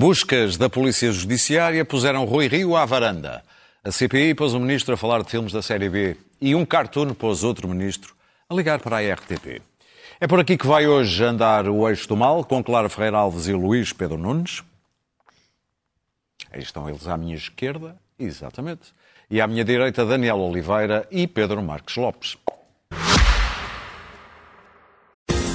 Buscas da Polícia Judiciária puseram Rui Rio à varanda. A CPI pôs um ministro a falar de filmes da série B e um cartoon pôs outro ministro a ligar para a RTP. É por aqui que vai hoje andar o eixo do mal, com Clara Ferreira Alves e Luís Pedro Nunes. Aí estão eles à minha esquerda, exatamente. E à minha direita, Daniel Oliveira e Pedro Marques Lopes.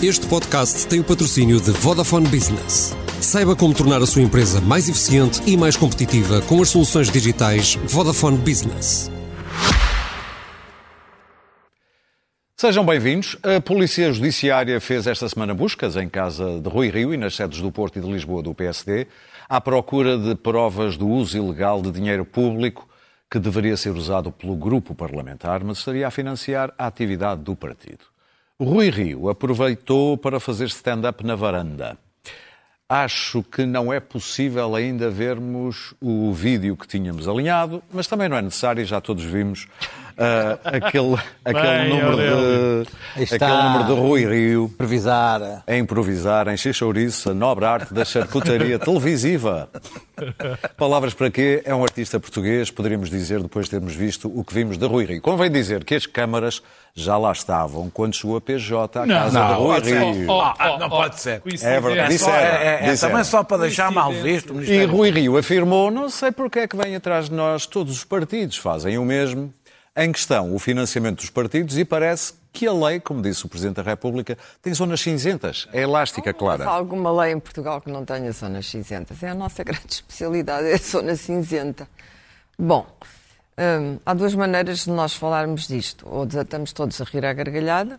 Este podcast tem o patrocínio de Vodafone Business. Saiba como tornar a sua empresa mais eficiente e mais competitiva com as soluções digitais Vodafone Business. Sejam bem-vindos. A Polícia Judiciária fez esta semana buscas em casa de Rui Rio e nas sedes do Porto e de Lisboa do PSD à procura de provas do uso ilegal de dinheiro público que deveria ser usado pelo grupo parlamentar, mas estaria a financiar a atividade do partido. Rui Rio aproveitou para fazer stand-up na varanda. Acho que não é possível ainda vermos o vídeo que tínhamos alinhado, mas também não é necessário, já todos vimos aquele, aquele, Bem, número de, Está. aquele número de Rui Rio improvisar. a improvisar em Xixouriço, a nobre arte da charcutaria televisiva. Palavras para quê? É um artista português, poderíamos dizer, depois de termos visto o que vimos de Rui Rio. Convém dizer que as câmaras já lá estavam quando chegou a PJ à casa de Rui. Rio. Oh, Ah, oh, não oh, pode ser. É verdade. Só- é- é, é, é também só para deixar mal visto E. Rui Rio afirmou: não sei porque é que vem atrás de nós, todos os partidos fazem o mesmo. Em questão, o financiamento dos partidos, e parece que a lei, como disse o Presidente da República, tem zonas cinzentas. É elástica, Há Clara. alguma lei em Portugal que não tenha zonas cinzentas? É a nossa grande especialidade, é a zona cinzenta. Bom, hum, há duas maneiras de nós falarmos disto. Ou desatamos todos a rir à gargalhada,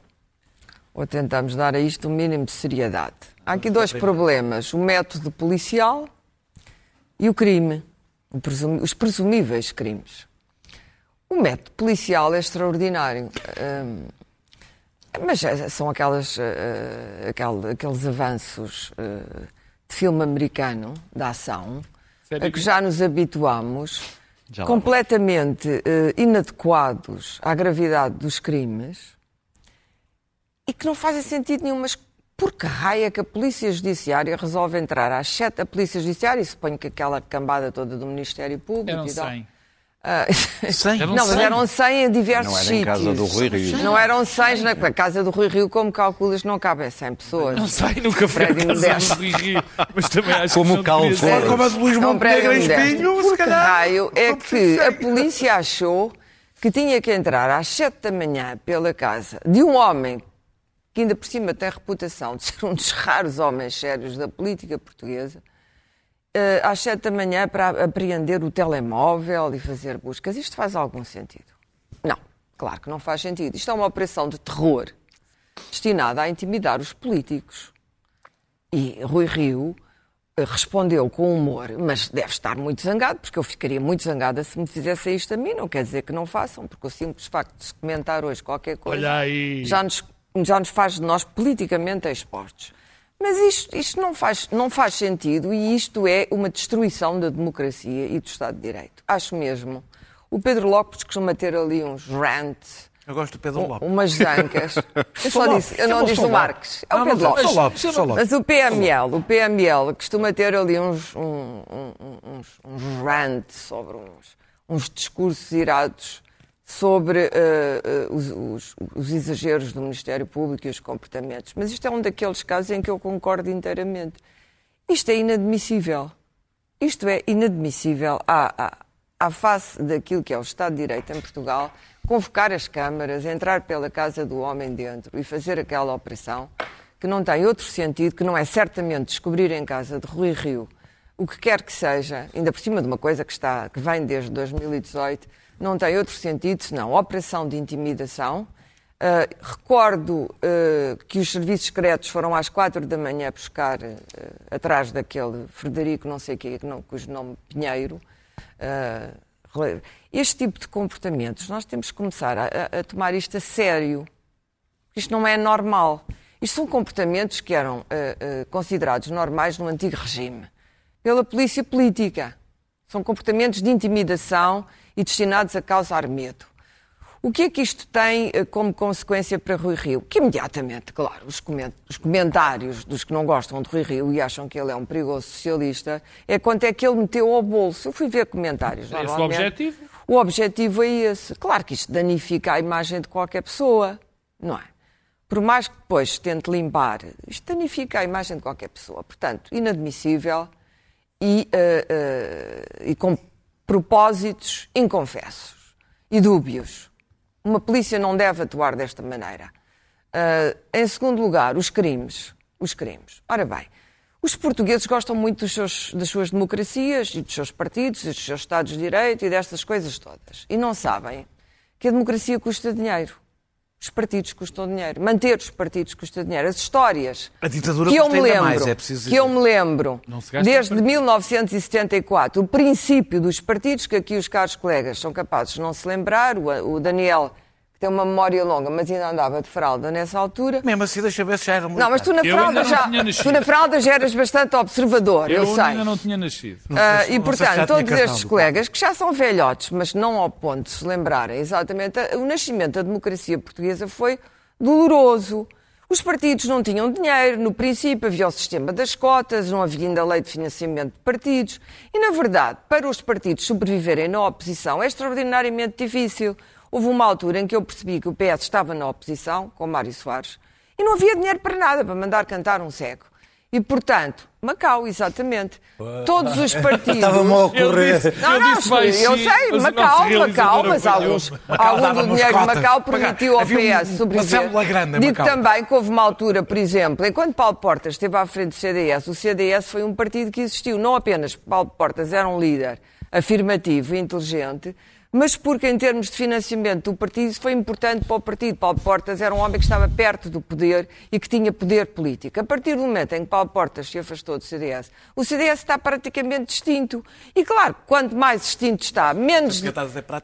ou tentamos dar a isto o mínimo de seriedade. Há aqui dois problemas: o método policial e o crime, o presumi- os presumíveis crimes. O método policial é extraordinário. Hum, mas são aquelas, eh, aquel- aqueles avanços eh, de filme americano, da ação, Sério? a que já nos habituamos, Já completamente eh, inadequados à gravidade dos crimes e que não fazem sentido nenhum. Mas por que raio é que a Polícia Judiciária resolve entrar às sete da Polícia Judiciária, e suponho que aquela cambada toda do Ministério Público Eram e tal. 100. Ah, não, mas 100. eram 100 em diversos Não era sítios. em casa do Rui Rio. Não eram 100 na casa do Rui Rio, como calculas, não cabem 100 pessoas. Não sei, nunca fui Prédio casa do Rui Rio, mas também acho Como que não calvo. deveria ser. Como a de Luís É Montenegro em Espinho, se calhar. raio é que a polícia achou que tinha que entrar às 7 da manhã pela casa de um homem que ainda por cima tem a reputação de ser um dos raros homens sérios da política portuguesa, às 7 da manhã para apreender o telemóvel e fazer buscas. Isto faz algum sentido? Não, claro que não faz sentido. Isto é uma operação de terror destinada a intimidar os políticos. E Rui Rio eh, respondeu com humor, mas deve estar muito zangado, porque eu ficaria muito zangada se me fizesse isto a mim. Não quer dizer que não façam, porque o simples facto de se comentar hoje qualquer coisa já nos, já nos faz de nós politicamente expostos. Mas isto, isto não, faz, não faz sentido e isto é uma destruição da democracia e do Estado de Direito. Acho mesmo. O Pedro Lopes costuma ter ali uns rants, Eu gosto do Pedro um- Lopes. umas zancas. Eu só disse, eu não disse o. Marques. É o Não, Pedro Lopes. Mas o PML, o PML costuma ter ali uns, um- um- um- uns, uns rants sobre uns, uns discursos irados sobre eh, os, os- os exageros do Ministério Público e os comportamentos. Mas isto é um daqueles casos em que eu concordo inteiramente. Isto é inadmissível. Isto é inadmissível à, à, à face daquilo que é o Estado de Direito em Portugal, convocar as câmaras, entrar pela casa do homem dentro e fazer aquela operação que não tem outro sentido, que não é certamente descobrir em casa de Rui Rio o que quer que seja, ainda por cima de uma coisa que, está, que vem desde 2018, não tem outro sentido senão operação de intimidação. Ah, recordo ah, que os serviços secretos foram às quatro da manhã buscar ah, atrás daquele Frederico, não sei quê, não, cujo nome Pinheiro. este tipo de comportamentos, nós temos que começar a, a- tomar isto a sério. Isto não é normal. Isto são comportamentos que eram considerados normais no antigo regime, pela polícia política. São comportamentos de intimidação e destinados a causar medo. O que é que isto tem eh, como consequência para Rui Rio? Que imediatamente, claro, os, coment os comentários dos que não gostam de Rui Rio e acham que ele é um perigoso socialista é quanto é que ele meteu ao bolso. Eu fui ver comentários. É esse o objetivo? O objetivo é esse. Claro que isto danifica a imagem de qualquer pessoa, não é? Por mais que depois tente limpar, isto danifica a imagem de qualquer pessoa. Portanto, inadmissível e, uh, uh, e com propósitos inconfessos e dúbios. Uma polícia não deve atuar desta maneira. Uh, em segundo lugar, os crimes. Os crimes. Ora bem, os portugueses gostam muito seus, das suas democracias e dos seus partidos, dos seus Estados de Direito e destas coisas todas. E não sabem que a democracia custa dinheiro. Os partidos custam dinheiro. Manter os partidos custa dinheiro. As histórias a ditadura que eu me lembro, mais, é preciso que eu me lembro desde 1974, o princípio dos partidos que aqui os caros colegas são capazes de não se lembrar, o, o Daniel que tem uma memória longa, mas ainda andava de fralda nessa altura. Mesmo assim, deixa ver se já era muito. Não, mas tu na fralda já, tu na fralda já eras bastante observador, eu, eu sei. ainda não tinha nascido. Uh, e portanto, todos estes colegas que já são velhotes, mas não ao ponto de se lembrarem exatamente, o nascimento da democracia portuguesa foi doloroso. Os partidos não tinham dinheiro, no princípio havia o sistema das cotas, não havia ainda lei de financiamento de partidos. E, na verdade, para os partidos sobreviverem na oposição é extraordinariamente difícil Houve uma altura em que eu percebi que o PS estava na oposição, com Mário Soares, e não havia dinheiro para nada, para mandar cantar um cego. E, portanto, Macau, exatamente. Todos os partidos. Estava-me a ocorrer. Não, não, eu sei, Macau, Macau, mas alguns, algum do dinheiro de Macau permitiu ao PS sobreviver. Digo também que houve uma altura, por exemplo, enquanto Paulo Portas esteve à frente do CDS, o CDS foi um partido que existiu. Não apenas Paulo Portas era um líder afirmativo e inteligente, mas porque, em termos de financiamento do partido, isso foi importante para o partido. Paulo Portas era um homem que estava perto do poder e que tinha poder político. A partir do momento em que Paulo Portas se afastou do CDS, o CDS está praticamente distinto. E, claro, quanto mais distinto está, menos,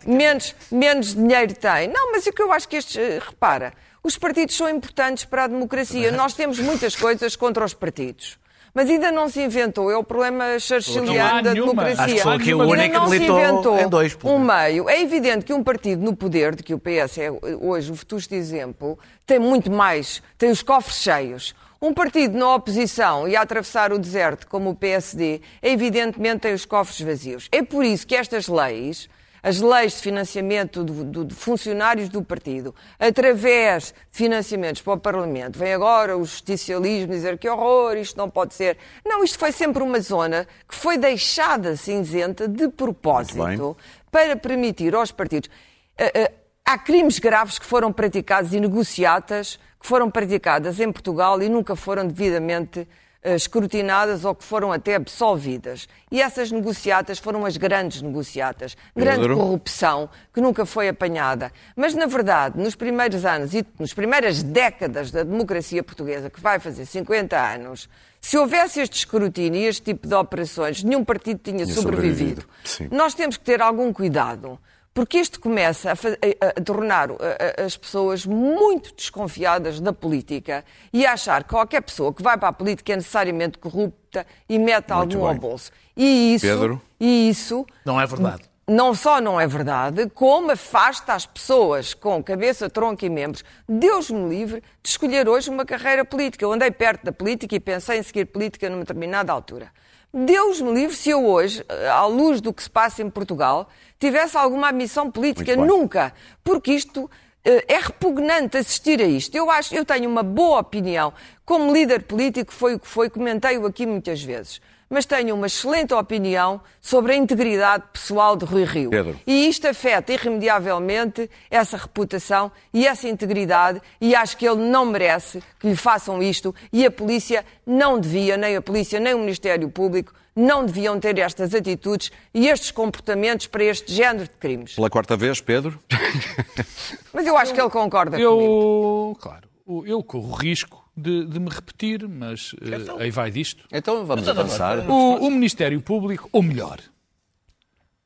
menos, menos dinheiro tem. Não, mas o que eu acho que estes. Eh, repara, os partidos são importantes para a democracia. Nós temos muitas coisas contra os partidos. Mas ainda não se inventou, é o problema churchilliano da democracia. Acho que o único não se inventou em dois, um meio. É evidente que um partido no poder, de que o PS é hoje o vetusto exemplo, tem muito mais, tem os cofres cheios. Um partido na oposição e a atravessar o deserto, como o PSD, evidentemente tem os cofres vazios. É por isso que estas leis as leis de financiamento de, funcionários do partido através de financiamentos para o Parlamento. Vem agora o justicialismo dizer que horror, isto não pode ser. Não, isto foi sempre uma zona que foi deixada cinzenta de propósito para permitir aos partidos. Uh, uh, há crimes graves que foram praticados e negociatas que foram praticadas em Portugal e nunca foram devidamente escrutinadas ou que foram até absolvidas. E essas negociatas foram as grandes negociatas. Grande corrupção que nunca foi apanhada. Mas, na verdade, nos primeiros anos e nas primeiras décadas da democracia portuguesa, que vai fazer 50 anos, se houvesse este escrutínio e este tipo de operações, nenhum partido tinha, tinha sobrevivido. sobrevivido. Nós temos que ter algum cuidado porque isto começa a, a, a tornar a, as pessoas muito desconfiadas da política e a achar que qualquer pessoa que vai para a política é necessariamente corrupta e mete muito algum bem. ao bolso. E isso, Pedro? e isso não é verdade. Não só não é verdade, como afasta as pessoas com cabeça, tronco e membros. Deus me livre de escolher hoje uma carreira política. Eu andei perto da política e pensei em seguir política numa determinada altura. Deus me livre se eu hoje, à luz do que se passa em Portugal, tivesse alguma missão política. Nunca. Porque isto eh, é repugnante assistir a isto. Eu acho, eu tenho uma boa opinião. Como líder político foi o que foi, comentei-o aqui muitas vezes mas tenho uma excelente opinião sobre a integridade pessoal de Rui Rio. Pedro. E isto afeta irremediavelmente essa reputação e essa integridade, e acho que ele não merece que lhe façam isto, e a polícia não devia, nem a polícia, nem o Ministério Público, não deviam ter estas atitudes e estes comportamentos para este género de crimes. Pela quarta vez, Pedro? Mas eu acho que ele concorda eu, comigo. Claro, eu corro risco de, de me repetir, mas uh, então, aí vai disto. Então vamos então, avançar. O, o Ministério Público, ou melhor,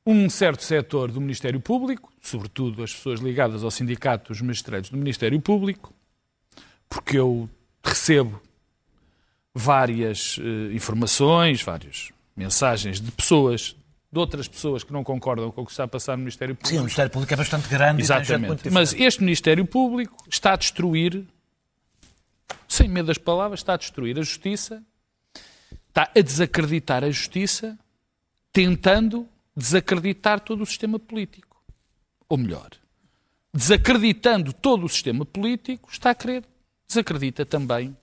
um certo setor do Ministério Público, sobretudo as pessoas ligadas ao sindicato dos magistrados do Ministério Público, porque eu recebo várias uh, informações, várias mensagens de pessoas de outras pessoas que não concordam com o que está a passar no Ministério Público. Sim, o Ministério Público é bastante grande e tem gente muito Exatamente. Mas este Ministério Público está a destruir, sem medo das palavras, está a destruir a justiça, está a desacreditar a justiça, tentando desacreditar todo o sistema político. Ou melhor, desacreditando todo o sistema político, está a querer desacredita também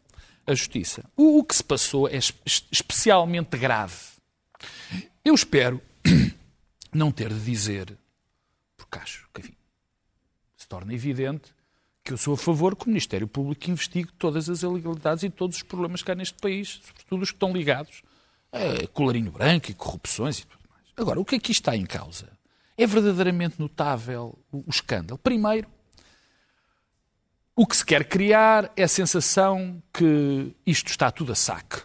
a justiça. O, o que se passou é es- es- especialmente grave. Eu espero não ter de dizer, porque acho que, enfim, se torna evidente que eu sou a favor que o Ministério Público investigue todas as ilegalidades e todos os problemas que há neste país, sobretudo os que estão ligados a colarinho branco e corrupções e tudo mais. Agora, o que aqui está em causa? É verdadeiramente notável o, o escândalo. Primeiro, o que se quer criar é a sensação que isto está tudo a saque.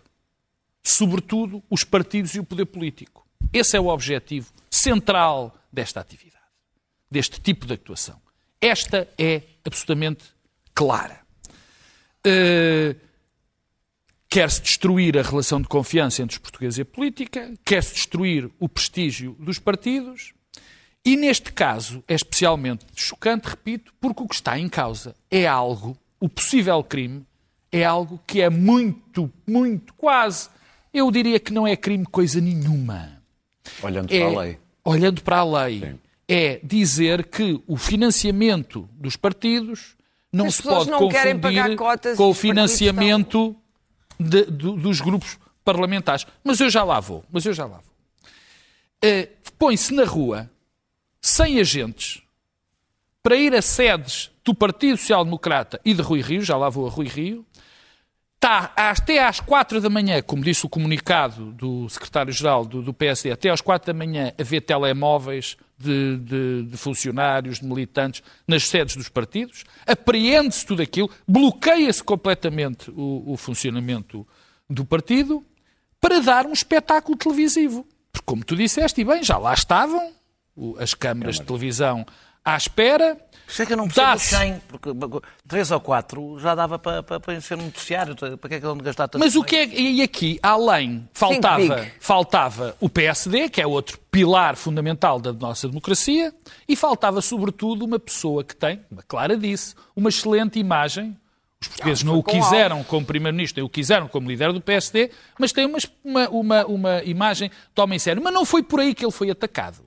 Sobretudo os partidos e o poder político. Esse é o objetivo central desta atividade, deste tipo de atuação. Esta é absolutamente clara. Eh, Quer-se destruir a relação de confiança entre os portugueses e a política, quer-se destruir o prestígio dos partidos, e neste caso é especialmente chocante, repito, porque o que está em causa é algo, o possível crime, é algo que é muito, muito, quase, eu diria que não é crime coisa nenhuma. Olhando É, para a lei. Olhando para a lei, Sim. É dizer que o financiamento dos partidos não As se pode não confundir com o financiamento de- do- dos grupos parlamentares. Mas eu já lá vou. Mas eu já lá vou. Eh, Põe-se na rua sem agentes para ir a sedes do Partido Social Democrata e de Rui Rio, já lá vou a Rui Rio, está até às quatro da manhã, como disse o comunicado do secretário-geral do, do PSD, até às quatro da manhã a ver telemóveis de, de- de funcionários, de militantes, nas sedes dos partidos, apreende-se tudo aquilo, bloqueia-se completamente o, o funcionamento do partido para dar um espetáculo televisivo. Porque, como tu disseste, e bem, já lá estavam as câmaras de televisão à espera. Isso é que eu não percebo o Dá-se. 100, porque três ou quatro já dava para, para, para ser um noticiário. Para que é que não gastar tanto Mas o que é, e aqui, além, faltava, faltava o PSD, que é outro pilar fundamental da nossa democracia, e faltava, sobretudo, uma pessoa que tem, uma Clara disse, uma excelente imagem. Os portugueses não o quiseram como primeiro-ministro, o quiseram como líder do PSD, mas tem uma, uma, uma, uma imagem de homem sério. Mas não foi por aí que ele foi atacado.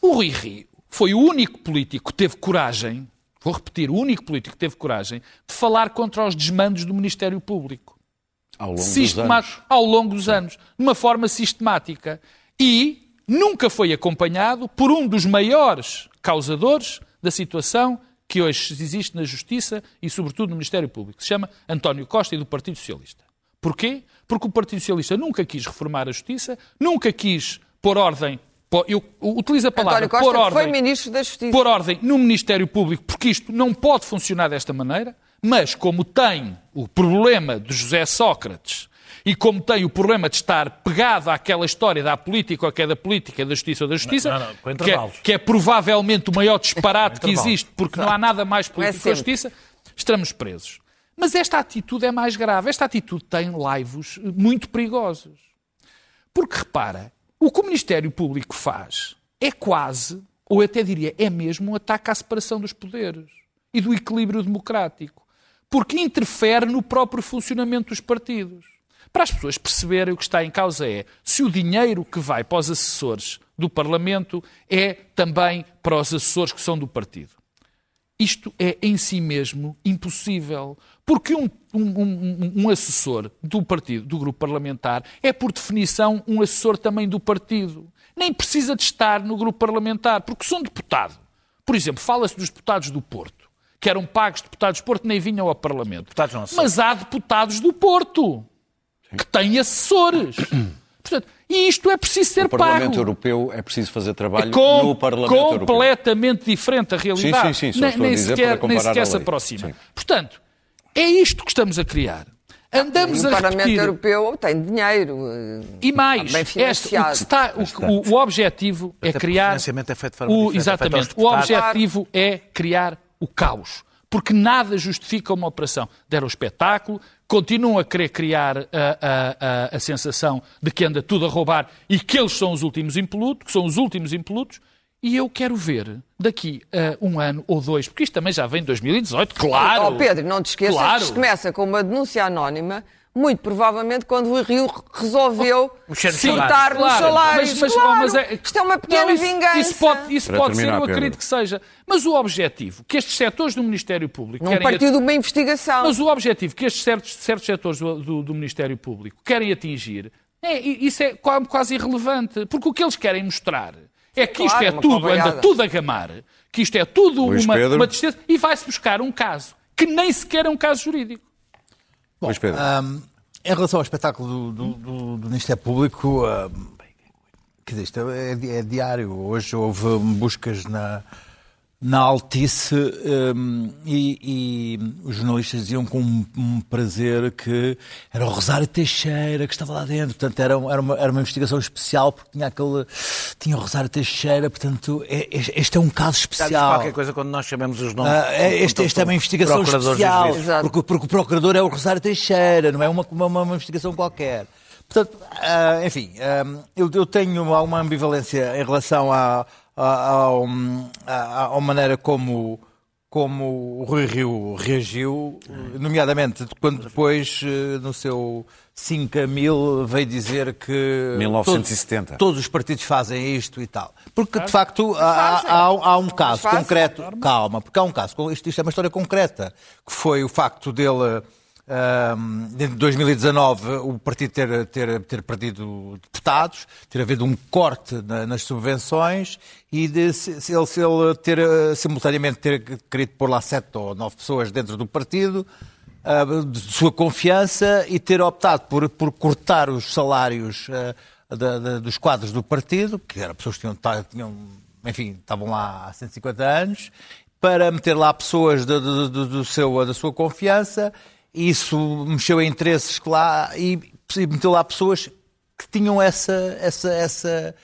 O Rui Rio foi o único político que teve coragem, vou repetir, o único político que teve coragem de falar contra os desmandos do Ministério Público Ao longo dos sistema- anos. ao longo dos anos, de uma forma sistemática. E nunca foi acompanhado por um dos maiores causadores da situação que hoje existe na Justiça e, sobretudo, no Ministério Público. Se chama António Costa e do Partido Socialista. Porquê? Porque o Partido Socialista nunca quis reformar a Justiça, nunca quis pôr ordem. Eu utilizo a palavra António pôr Costa foi ordem Ministro da Justiça. pôr ordem no Ministério Público, porque isto não pode funcionar desta maneira, mas como tem o problema de José Sócrates e como tem o problema de estar pegado àquela história da política ou que é da política, da justiça ou da justiça, Não, não, não, que, é, que é provavelmente o maior disparate que existe, porque não há nada mais político que a sempre. justiça, estamos presos. Mas esta atitude é mais grave. Esta atitude tem laivos muito perigosos. Porque repara, o que o Ministério Público faz é quase, ou até diria, é mesmo um ataque à separação dos poderes e do equilíbrio democrático. Porque interfere no próprio funcionamento dos partidos. Para as pessoas perceberem o que está em causa é se o dinheiro que vai para os assessores do Parlamento é também para os assessores que são do partido. Isto é em si mesmo impossível. Porque um, um- um- um assessor do partido, do grupo parlamentar, é por definição um assessor também do partido. Nem precisa de estar no grupo parlamentar, porque são deputado. Por exemplo, fala-se dos deputados do Porto, que eram pagos deputados do Porto, nem vinham ao Parlamento. Mas há deputados do Porto que têm assessores. Portanto, e isto é preciso ser No Parlamento pago. Europeu é preciso fazer trabalho É com- no Parlamento Europeu. completamente diferente a realidade. Sim, sim, sim, só nem, estou a nem dizer sequer, para nem comparar sequer se aproxima. Sim. Portanto, é isto que estamos a criar. Andamos E o a Parlamento repetir. Europeu tem dinheiro. E mais, Bem este, o, que financiado. se está, o, que- o- o objetivo é Até o criar. financiamento é feito de forma o, é exatamente. O deputados. objetivo é criar o caos. Porque nada justifica uma operação. Deram o espetáculo, continuam a querer criar a, a, a, a sensação de que anda tudo a roubar e que eles são os últimos impolutos, que são os últimos impolutos, e eu quero ver daqui a um ano ou dois, porque isto também já vem de 2018, claro. Oh, Pedro, não te esqueças Claro. que isto começa com uma denúncia anónima, muito provavelmente quando o Rio resolveu nos cortar Claro, salários. mas- mas- claro, mas é- isto é uma pequena Não, isso, vingança. Isso pode, isso pode ser, eu acredito que seja. Mas o objetivo que estes setores do Ministério Público Não querem partiu de uma investigação. Mas o objetivo que estes certos, certos setores do, do- do Ministério Público querem atingir, é, isso é qua- quase irrelevante. Porque o que eles querem mostrar é que isto Claro, é tudo, anda tudo a gamar, que isto é tudo Luís uma, Pedro. uma tristeza, e vai-se buscar um caso que nem sequer é um caso jurídico. Luís Pedro. Ahm, em relação ao espetáculo do, do- do- do Ministério Público, ahm, quer dizer, isto é, di- é diário. Hoje houve buscas na, na Altice ahm, e, e os jornalistas diziam com um, um prazer que era o Rosário Teixeira que estava lá dentro. Portanto, era, um- era, uma, era uma investigação especial porque tinha aquele. Tinha o Rosário Teixeira, portanto, é- é- este é um caso especial. qualquer coisa quando nós chamamos os nomes. Ah, é, este, este é uma investigação procuradores especial, porque, porque o procurador é o Rosário Teixeira, não é uma, uma, uma investigação qualquer. Portanto, ah, enfim, ah, eu, eu tenho alguma ambivalência em relação à, ao- à, à maneira como, como o Rui Rio reagiu, nomeadamente quando depois, eh, no seu 5 a mil, veio dizer que 1970. Todos, todos os partidos fazem isto e tal. Porque, de facto, há, há- há um caso concreto. Calma, porque há um caso. Isto, isto é uma história concreta, que foi o facto dele. Ahm, em 2019 o partido ter, ter, ter perdido deputados, ter havido um corte na- nas subvenções e de, se, se ele, se ele ter eh, simultaneamente ter querido pôr lá sete ou nove pessoas dentro do partido, ah, de sua confiança e ter optado por, por cortar os salários da- dos quadros do partido, que eram pessoas que tinham, tinham, enfim, estavam lá há 150 anos, para meter lá pessoas do- do seu, da sua confiança. Isso mexeu em interesses que lá e, e meteu lá pessoas que tinham essa, essa, essa,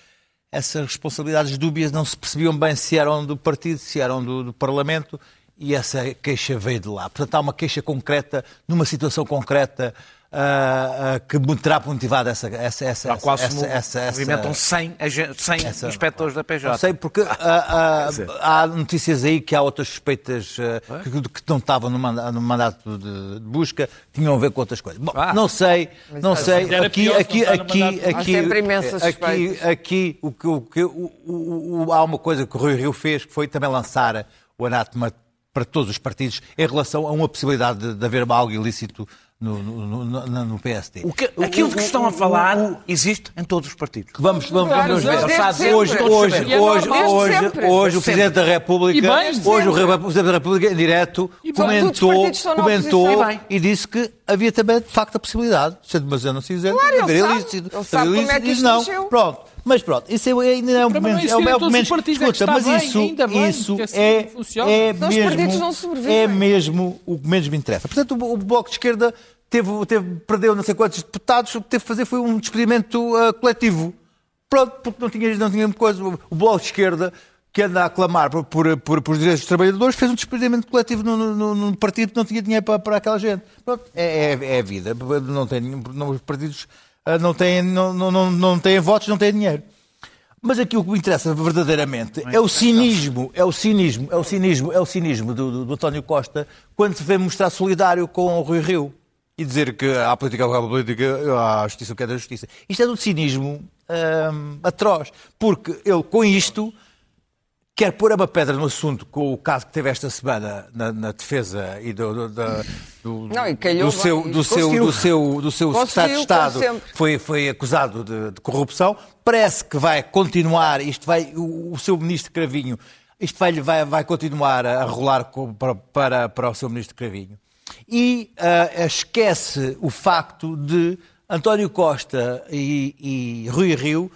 essas responsabilidades dúbias, não se percebiam bem se eram do partido, se eram do, do Parlamento, e essa queixa veio de lá. Portanto, há uma queixa concreta, numa situação concreta, ah, ah, que terá motivado essa, essa, essa, Há quase essa, essa, essa- movimentam 100, agen- 100 essa- inspectores da PJ. não sei, porque ah, ah, há notícias aí que há outras suspeitas ah, que, que não estavam no manda- no mandato de, de busca, tinham a ver com outras coisas. Bom, Ah. não sei, não sei. Aqui, pior aqui, aqui. Há aqui, sempre imensas aqui, aqui, o que, o que- o- o- o- há uma coisa que o Rui Rio fez, que foi também lançar o anátema para todos os partidos em relação a uma possibilidade de, de haver algo ilícito no, no, no- no- PSD. O que- aquilo de que estão a falar existe em todos os partidos. Vamos, vamos, Claro, vamos ver. desde sempre. Hoje, hoje, é hoje, hoje, Desde sempre. hoje o Presidente da República, bem, hoje o Re- o Presidente da República em direto E comentou, comentou. E e disse que havia também de facto a possibilidade, sendo mas eu não se dizer, Claro, ele haver Ele sabe haver como é isto não. Pronto. Mas pronto, isso é, ainda é um momento, é é todos os momento, partidos, é escuta, está mas bem, isso, ainda bem isso que assim é, funciona. é Senão os partidos mesmo, não sobrevivem. é mesmo o que menos me interessa. Portanto, o, o Bloco de Esquerda teve, teve, perdeu não sei quantos deputados, o que teve que fazer foi um despedimento ah, coletivo. Pronto, porque não tinha, não tinha coisa. O Bloco de Esquerda, que anda a clamar por, por, por, por os direitos dos trabalhadores, fez um despedimento coletivo no partido que não tinha dinheiro para, para aquela gente. Pronto, é, é, é a vida. Não tem, não, os partidos não têm, não, não, não, não têm votos, não têm dinheiro. Mas aqui o que me interessa verdadeiramente é o cinismo, é o cinismo, é o cinismo, é o cinismo do, do, do António Costa quando se vê mostrar solidário com o Rui Rio e dizer que há política, há política, há justiça, o que é da justiça. Isto é do cinismo hum, atroz, porque ele com isto quer pôr uma pedra no assunto com o caso que teve esta semana na, na defesa e do, do, da- do, Não, e calhou do seu, do seu, do seu, do seu secretário de Estado foi, foi acusado de, de corrupção. Parece que vai continuar, isto vai, o, o seu ministro Cravinho, isto vai, vai, vai continuar a rolar com- para, para, para o seu ministro Cravinho. E ah, esquece o facto de António Costa e, e Rui Rio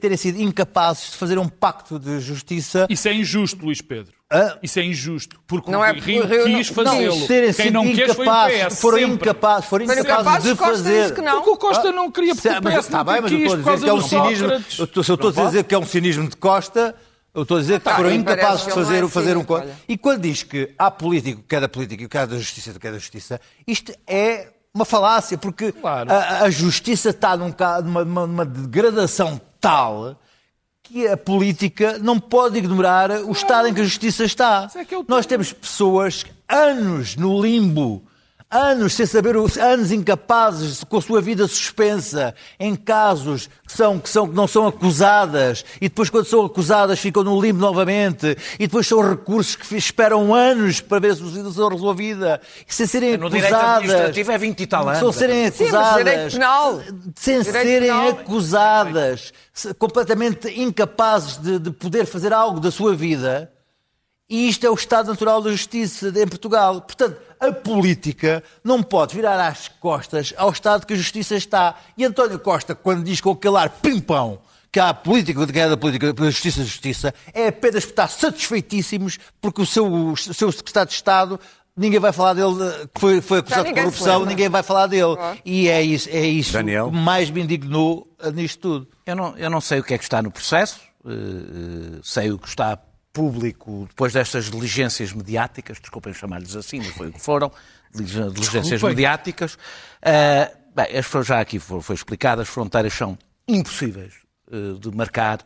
terem sido incapazes de fazer um pacto de justiça Isso é injusto, Luís Pedro. Hã? Isso é injusto. Porque Não o é Rio o quis fazê-lo. terem Quem sido não quis foi o incapazes, PS. foram incapazes, foram Foram incapazes de Costa fazer. disse que não. Porque o Costa não queria, porque o Mas PS está nunca bem, mas eu estou a dizer que é um cinismo. Eu estou, se eu estou a dizer que é um cinismo de Costa, eu estou a dizer que Tá, foram e incapazes de que fazer, é fazer um olha. E quando diz que há político que é da política e que é da justiça que é da justiça, isto é uma falácia, porque Claro. a, a justiça está num, numa, numa- degradação tal que a política não pode ignorar o estado em que a justiça está. é é Nós temos pessoas anos no limbo, anos sem saber, anos incapazes, com a sua vida suspensa, em casos que, são, que, são, que não são acusadas, e depois, quando são acusadas, ficam no limbo novamente, e depois são recursos que esperam anos para ver se a situação é resolvida, e sem serem No direito acusadas. administrativo é 20 e tal anos. São serem Sim, mas acusadas. direito penal. Sem Direito serem penal. acusadas, completamente incapazes de, de poder fazer algo da sua vida. E isto é o estado natural da justiça em Portugal. Portanto, a política não pode virar às costas ao estado que a justiça está. E António Costa, quando diz com aquele ar pimpão que há a política, que é da política, da justiça, justiça, é apenas por estar satisfeitíssimos porque o seu, o seu secretário de Estado, ninguém vai falar dele, que foi, foi acusado de corrupção, ninguém vai falar dele. E é isso, é isso Daniel? que mais me indignou eh, nisto tudo. Eu não, eu não sei o que é que está no processo, eh, sei o que está público depois destas diligências mediáticas, desculpem chamar-lhes assim, mas foi o que foram, dilig- diligências mediáticas. Eh, bem, as já aqui foi, foi explicado, as fronteiras são impossíveis eh, de marcar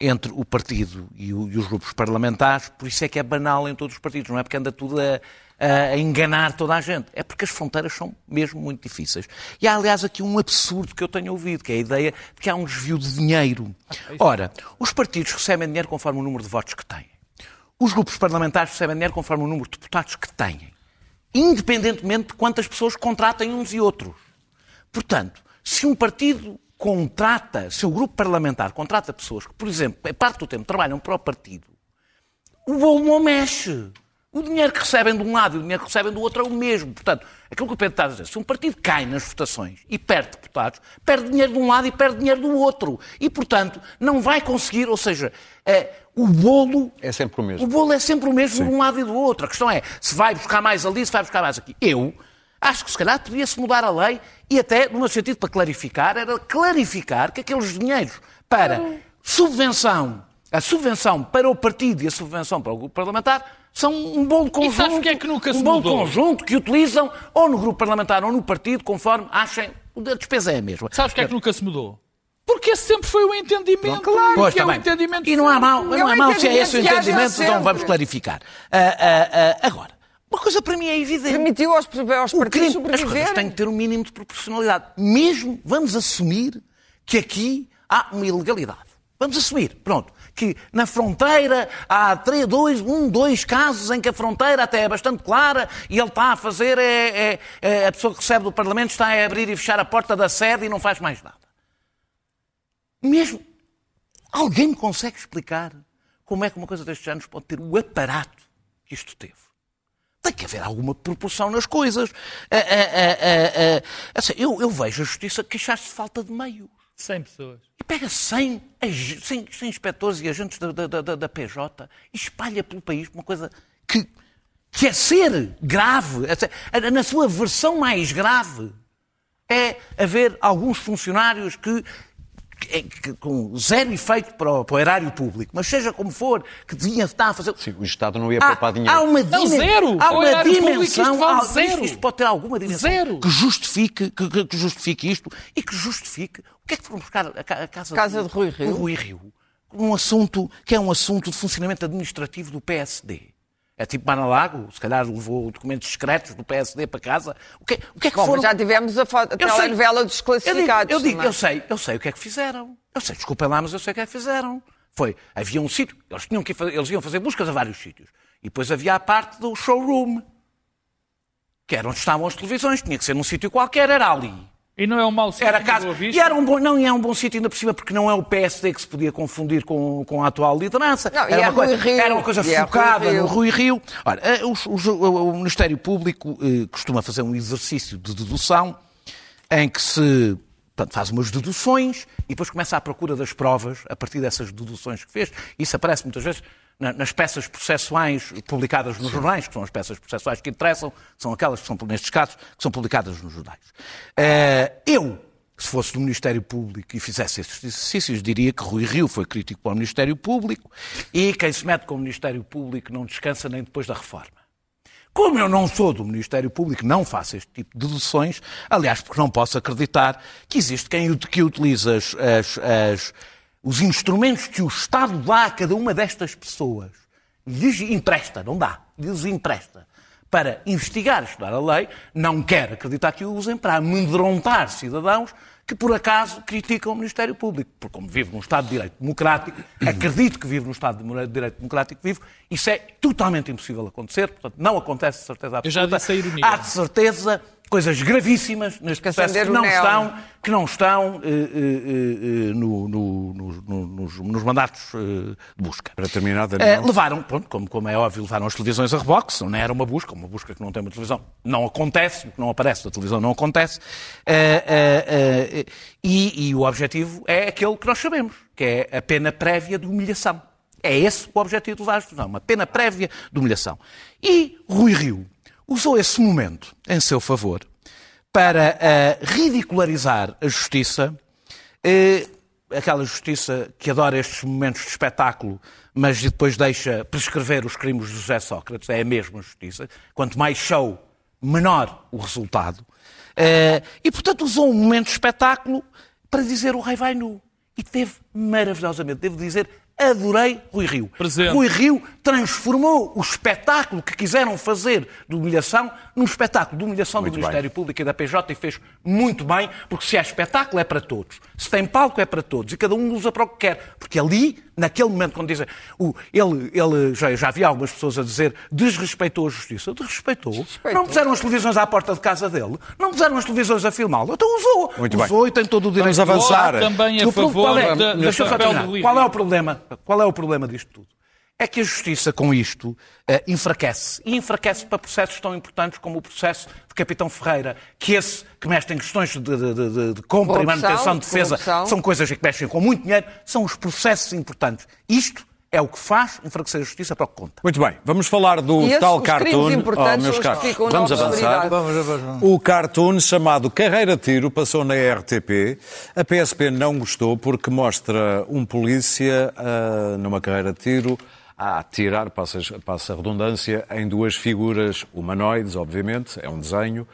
entre o partido e, o- e os grupos parlamentares, por isso é que é banal em todos os partidos, não é porque anda tudo a, a- enganar toda a gente, é porque as fronteiras são mesmo muito difíceis. E há, aliás, aqui um absurdo que eu tenho ouvido, que é a ideia de que há um desvio de dinheiro. Ora, os partidos recebem dinheiro conforme o número de votos que têm. Os grupos parlamentares recebem dinheiro conforme o número de deputados que têm, independentemente de quantas pessoas contratem uns e outros. Portanto, se um partido contrata, se o grupo parlamentar contrata pessoas que, por exemplo, a parte do tempo trabalham para o partido, o bolo não mexe. O dinheiro que recebem de um lado e o dinheiro que recebem do outro é o mesmo. Portanto, aquilo que o Pedro está a dizer, se um partido cai nas votações e perde deputados, perde dinheiro de um lado e perde dinheiro do outro. E, portanto, não vai conseguir, ou seja, eh, o bolo É sempre o mesmo. o bolo é sempre o mesmo de um lado e do outro. A questão é se vai buscar mais ali, se vai buscar mais aqui. Eu acho que se calhar podia-se mudar a lei e até, no meu sentido, para clarificar, era clarificar que aqueles dinheiros para subvenção, a subvenção para o partido e a subvenção para o grupo parlamentar são um bolo conjunto. porque é que nunca se um bolo mudou? conjunto que utilizam ou no grupo parlamentar ou no partido, conforme achem. A despesa é a mesma. Sabes porque é que nunca se mudou? Porque esse sempre foi o entendimento. Claro, pois, que é o entendimento. E não há mal, não É um há mal se é esse o entendimento que então vamos clarificar. Ah, ah, ah, agora, uma coisa para mim é evidente. Permitiu aos, aos O partidos crime, as coisas sobreviverem. têm que ter um mínimo de proporcionalidade. Mesmo, vamos assumir que aqui há uma ilegalidade. Vamos assumir, pronto, que na fronteira há três, dois, um, dois casos em que a fronteira até é bastante clara e ele está a fazer, é, é- é- a pessoa que recebe do Parlamento está a abrir e fechar a porta da sede e não faz mais nada. Mesmo, alguém me consegue explicar como é que uma coisa destes anos pode ter o aparato que isto teve? Tem que haver alguma proporção nas coisas. Ah, ah, ah, eu, eu vejo a justiça queixar-se de falta de meios. 100 pessoas. E pega 100, ag- 100, 100 inspectores e agentes da, da, da, da PJ e espalha pelo país uma coisa que, que é ser grave, é ser- na sua versão mais grave, é haver alguns funcionários que, que- que- com zero efeito para o, para o erário público, mas seja como for, que deviam estar a fazer. Sim, o Estado não ia Há, poupar dinheiro. há uma, Não, zero. há uma erário público, dimensão. isto vale há- zero. Isto pode ter alguma dimensão Zero. que justifique, que, que- que justifique isto e que justifique o que é que foram buscar a, ca- a casa, Casa de Rui Rio. Rui Rio. Um assunto que é um assunto de funcionamento administrativo do PSD. É tipo Manalago, se calhar levou documentos secretos do PSD para casa. O que, o que é que Bom, foram... já tivemos a, foto, a telenovela dos Eu digo, classificados. eu, digo, eu sei, eu sei o que é que fizeram. Eu sei, desculpem lá, mas eu sei o que é que fizeram. Foi, havia um sítio, eles, tinham que fazer, eles iam fazer buscas a vários sítios. E depois havia a parte do showroom, que era onde estavam as televisões, tinha que ser num sítio qualquer, era ali. E não é um mau sítio Era Vista? E era um bom, não, e é um bom sítio ainda por cima, porque não é o PSD que se podia confundir com, com a atual liderança. Não, e era, é uma coisa, Rui Rio. era uma coisa E é Rui focada Rio. no Rui Rio. Ora, eh, os- os- o, Ministério Público eh, costuma fazer um exercício de dedução em que se portanto, faz umas deduções e depois começa à procura das provas a partir dessas deduções que fez. Isso aparece muitas vezes nas peças processuais publicadas nos jornais, que são as peças processuais que interessam, são aquelas que são, nestes casos, que são publicadas nos jornais. Eh, eu, se fosse do Ministério Público e fizesse esses exercícios, diria que Rui Rio foi crítico para o Ministério Público e quem se mete com o Ministério Público não descansa nem depois da reforma. Como eu não sou do Ministério Público, não faço este tipo de deduções, aliás, porque não posso acreditar que existe quem que utiliza as, as, as, os instrumentos que o Estado dá a cada uma destas pessoas, lhes empresta, não dá, lhes empresta, para investigar e estudar a lei, não quer acreditar que o usem para amedrontar cidadãos que por acaso criticam o Ministério Público. Porque como vivo num Estado de Direito Democrático, acredito que vivo num Estado de Direito Democrático vivo, isso é totalmente impossível acontecer, portanto não acontece de certeza absoluta. Eu já disse a ironia. Há de certeza coisas gravíssimas neste processo que não estão, que não estão uh, uh, uh, no, no, no, nos, nos, mandatos de busca. Para terminar, levaram, pronto, como, como, é óbvio, levaram as televisões a reboque, não era uma busca, uma busca que não tem uma televisão, não acontece, não aparece na televisão, não acontece. E, e o objetivo é aquele que nós sabemos, que é a pena prévia de humilhação. É esse o objetivo de levar a televisão, uma pena prévia de humilhação. E Rui Rio, usou esse momento em seu favor para uh, ridicularizar a justiça, uh, aquela justiça que adora estes momentos de espetáculo, mas depois deixa prescrever os crimes de José Sócrates, é a mesma justiça. Quanto mais show, menor o resultado. Uh, e, portanto, usou um momento de espetáculo para dizer o rei vai nu. E teve maravilhosamente, devo dizer, Adorei Rui Rio. Presente. Rui Rio transformou o espetáculo que quiseram fazer de humilhação num espetáculo de humilhação muito do Ministério bem. Público e da PJ e fez muito bem, porque se é espetáculo é para todos. Se tem palco é para todos e cada um usa para o que quer. Porque ali, naquele momento, quando dizem. O, ele, ele já, já havia algumas pessoas a dizer desrespeitou a justiça. Desrespeitou. Respeitou. Não puseram as televisões à porta de casa dele. Não puseram as televisões a filmá-lo. Então usou. Muito usou bem. e tem todo o direito. Vamos avançar. Também a favor qual é, da, Qual é o problema? Qual é o problema disto tudo? É que a justiça, com isto, uh, enfraquece. E enfraquece para processos tão importantes como o processo de Capitão Ferreira, que esse que mexe em questões de, de, de, de compra corrupção, e manutenção de defesa, corrupção. são coisas que mexem com muito dinheiro, são os processos importantes. Isto é o que faz enfraquecer a justiça para o que conta. Muito bem, vamos falar do e tal cartoon. Oh, meus caros, vamos avançar. Vamos, vamos. O cartoon chamado Carreira Tiro passou na RTP. A PSP não gostou porque mostra um polícia uh, numa carreira de tiro a atirar, passa, passa a redundância, em duas figuras humanoides, obviamente, é um desenho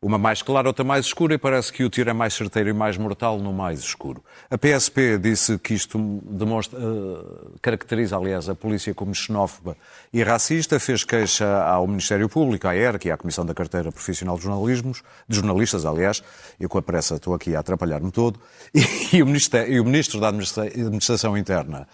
uma mais clara, outra mais escura, e parece que o tiro é mais certeiro e mais mortal no mais escuro. A PSP disse que isto demonstra, uh, caracteriza, aliás, a polícia como xenófoba e racista, fez queixa ao Ministério Público, à ERC e à Comissão da Carteira Profissional de, Jornalismos, de Jornalistas, aliás, eu com a pressa estou aqui a atrapalhar-me todo, e, e, o e, o Ministro da Administração Interna,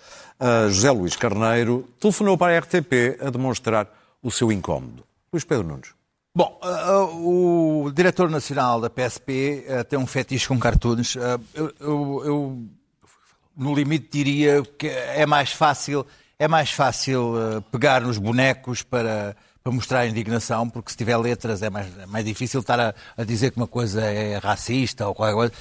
José Luís Carneiro, telefonou para a RTP a demonstrar o seu incómodo. Luís Pedro Nunes. Bom, uh, o diretor nacional da PSP uh, tem um fetiche com cartoons. Uh, eu, eu, eu, no limite, diria que é mais fácil, é mais fácil pegar nos bonecos para, para mostrar indignação, porque se tiver letras é mais, é mais difícil estar a, a, dizer que uma coisa é racista ou qualquer coisa.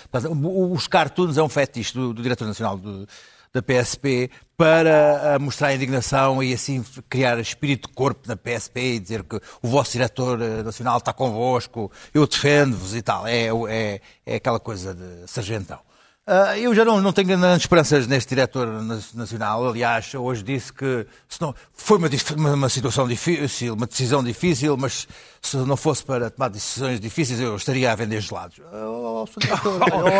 Os cartoons é um fetiche do, do diretor nacional do, da PSP para mostrar indignação e assim criar espírito de corpo na PSP e dizer que o vosso diretor eh, nacional está convosco, eu defendo-vos e tal. É, é, é aquela coisa de sargentão. Uh, eu já não, não tenho grandes esperanças neste diretor nacional. Aliás, hoje disse que não, foi uma, uma, situação difícil, uma decisão difícil, mas se não fosse para tomar decisões difíceis, eu estaria a vender gelados. Oh,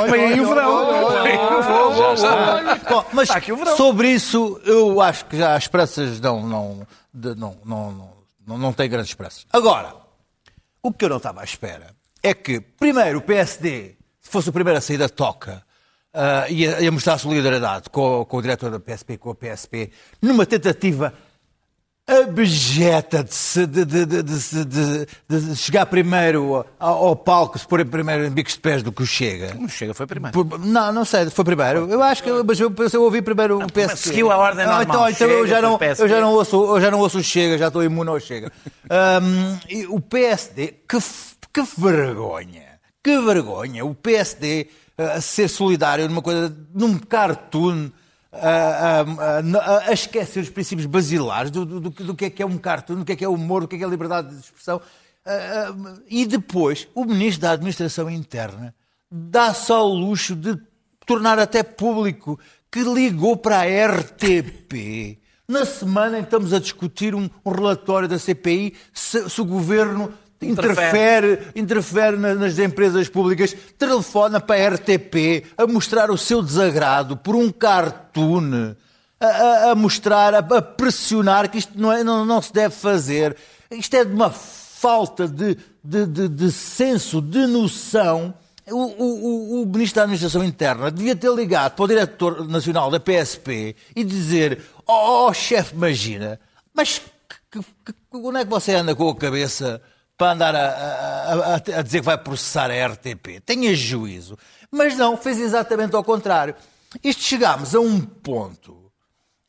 Vem aí o verão! Mas sobre isso, eu acho que já as esperanças não, não, não, não, não, não têm grandes esperanças. Agora, o que eu não estava à espera é que, primeiro, o PSD, se fosse o primeiro a sair da toca, uh, ia, ia mostrar solidariedade com, com o diretor da PSP, com a PSP, numa tentativa abjeta de, de, de, de, chegar primeiro ao, palco, se pôr primeiro em bicos de pés do que o Chega. O Chega foi primeiro. Por, não, não sei, foi primeiro. Eu acho que mas eu, eu ouvi primeiro o PSP. Seguiu a ordem normal. então, então Chega, eu, já não, eu, já não ouço, eu já não ouço o Chega, já estou imune ao Chega. Um, o PSD, que, que vergonha, que vergonha. O PSD a ser solidário numa coisa, num cartoon, a, a, a, esquecer os princípios basilares do, do, do, que é que é um cartoon, do que é que é humor, do que é que é liberdade de expressão. E depois, o Ministro da Administração Interna dá-se ao luxo de tornar até público que ligou para a RTP na semana em que estamos a discutir um, um relatório da CPI, se, se o governo interfere, interfere na- nas empresas públicas, telefona para a RTP a mostrar o seu desagrado por um cartoon, a, a- a mostrar, a, a pressionar que isto não, é- não- não se deve fazer. Isto é de uma falta de, de, de- de senso, de noção. O, o- o- Ministro da Administração Interna devia ter ligado para o Diretor Nacional da PSP e dizer: Oh, oh, chefe, imagina, mas que- que- que- onde é que você anda com a cabeça para andar a, a- a- a dizer que vai processar a RTP? Tenha juízo. Mas não, fez exatamente ao contrário. Isto chegámos a um ponto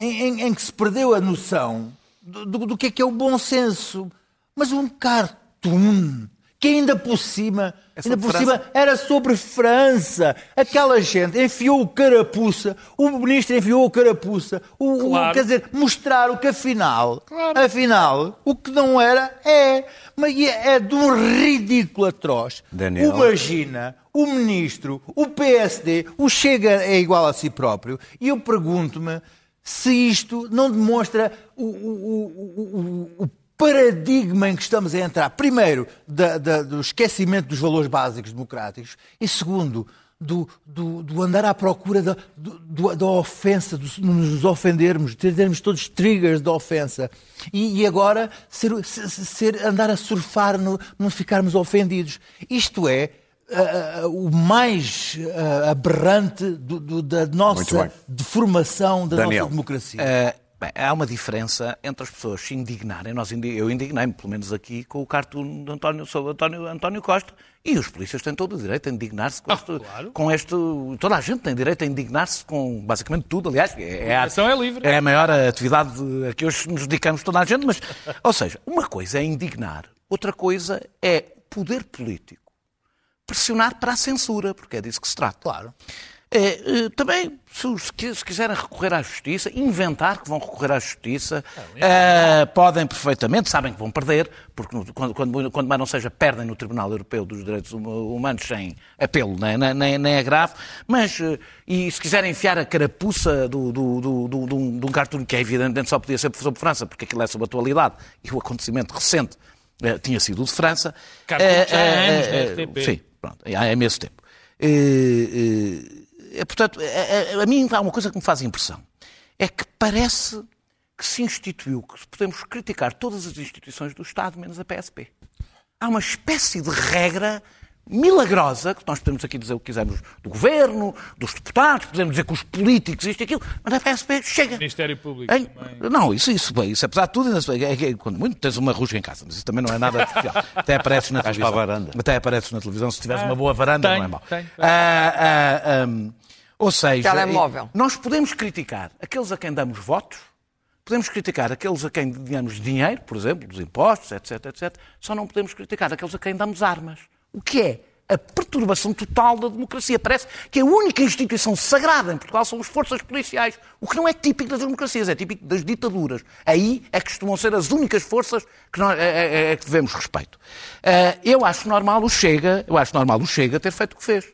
em, em- em que se perdeu a noção do, do- do que é que é o bom senso. Mas um cartoon que ainda por cima, ainda sobre por França? cima era sobre França. Aquela gente enfiou o carapuça, o ministro enfiou o carapuça, o, o- Claro. quer dizer, mostraram que afinal, afinal, o que não era é, mas é, é de um ridículo atroz. Daniel. Imagina o ministro, o PSD, o Chega é igual a si próprio, e eu pergunto-me se isto não demonstra o, o- o- o- o paradigma em que estamos a entrar. Primeiro, da- da- do esquecimento dos valores básicos democráticos, e segundo, do, do- do andar à procura da, do- da ofensa, de nos ofendermos, de termos todos triggers da ofensa. E, e agora ser, ser- ser- andar a surfar no, não ficarmos ofendidos. Isto é ah, o mais ah, aberrante do- do- da nossa deformação da Daniel. nossa democracia. Bem, há uma diferença entre as pessoas se indignarem. Nós, eu indignei-me, pelo menos aqui, com o cartoon de António, sobre António, António Costa. E os polícias têm todo o direito a indignar-se com, Ah, este, claro. com este. Toda a gente tem direito a indignar-se com basicamente tudo. Aliás, é, é, a, indignação é livre. é a maior atividade a que hoje nos dedicamos toda a gente. Mas, ou seja, uma coisa é indignar, outra coisa é poder político pressionar para a censura, porque é disso que se trata. Claro. É, eh, também, se, se, se quiserem recorrer à justiça, inventar que vão recorrer à justiça, eh, podem perfeitamente, sabem que vão perder, porque no- quando, quando, quando mais não seja, perdem no Tribunal Europeu dos Direitos Hum- Humanos sem apelo, nem, nem- nem, é grave, mas, eh, e se quiserem enfiar a carapuça do, do, do, do, de um- cartoon que é evidentemente só podia ser sobre França, porque aquilo é sobre a atualidade, e o acontecimento recente tinha sido o de França. Cartoon já eh, anos RTP. Sim, pronto, há imenso tempo. É, portanto, a, a- a mim há uma coisa que me faz impressão. É que parece que se instituiu que podemos criticar todas as instituições do Estado, menos a PSP. Há uma espécie de regra milagrosa, que nós podemos aqui dizer o que quisermos do governo, dos deputados, podemos dizer que os políticos, isto e aquilo, mas a PSP chega. Ministério Público Hein? também. Não, isso, isso, bem, isso apesar de tudo, se- é que quando muito tens uma rusga em casa, mas isso também não é nada especial. Até apareces na Vais televisão. para a varanda. Até apareces na televisão, se tiveres Ah, uma boa varanda, tenho, não é mau. tenho. Ah, ah, ou seja, Telemóvel. nós podemos criticar aqueles a quem damos votos, podemos criticar aqueles a quem damos dinheiro, por exemplo, dos impostos, etc, etc, só não podemos criticar aqueles a quem damos armas. O que é? A perturbação total da democracia. Parece que a única instituição sagrada em Portugal são as forças policiais, o que não é típico das democracias, é típico das ditaduras. Aí é que costumam ser as únicas forças que, nós, é, é- é que devemos respeito. Ah, eu acho normal o Chega, eu acho normal o Chega ter feito o que fez.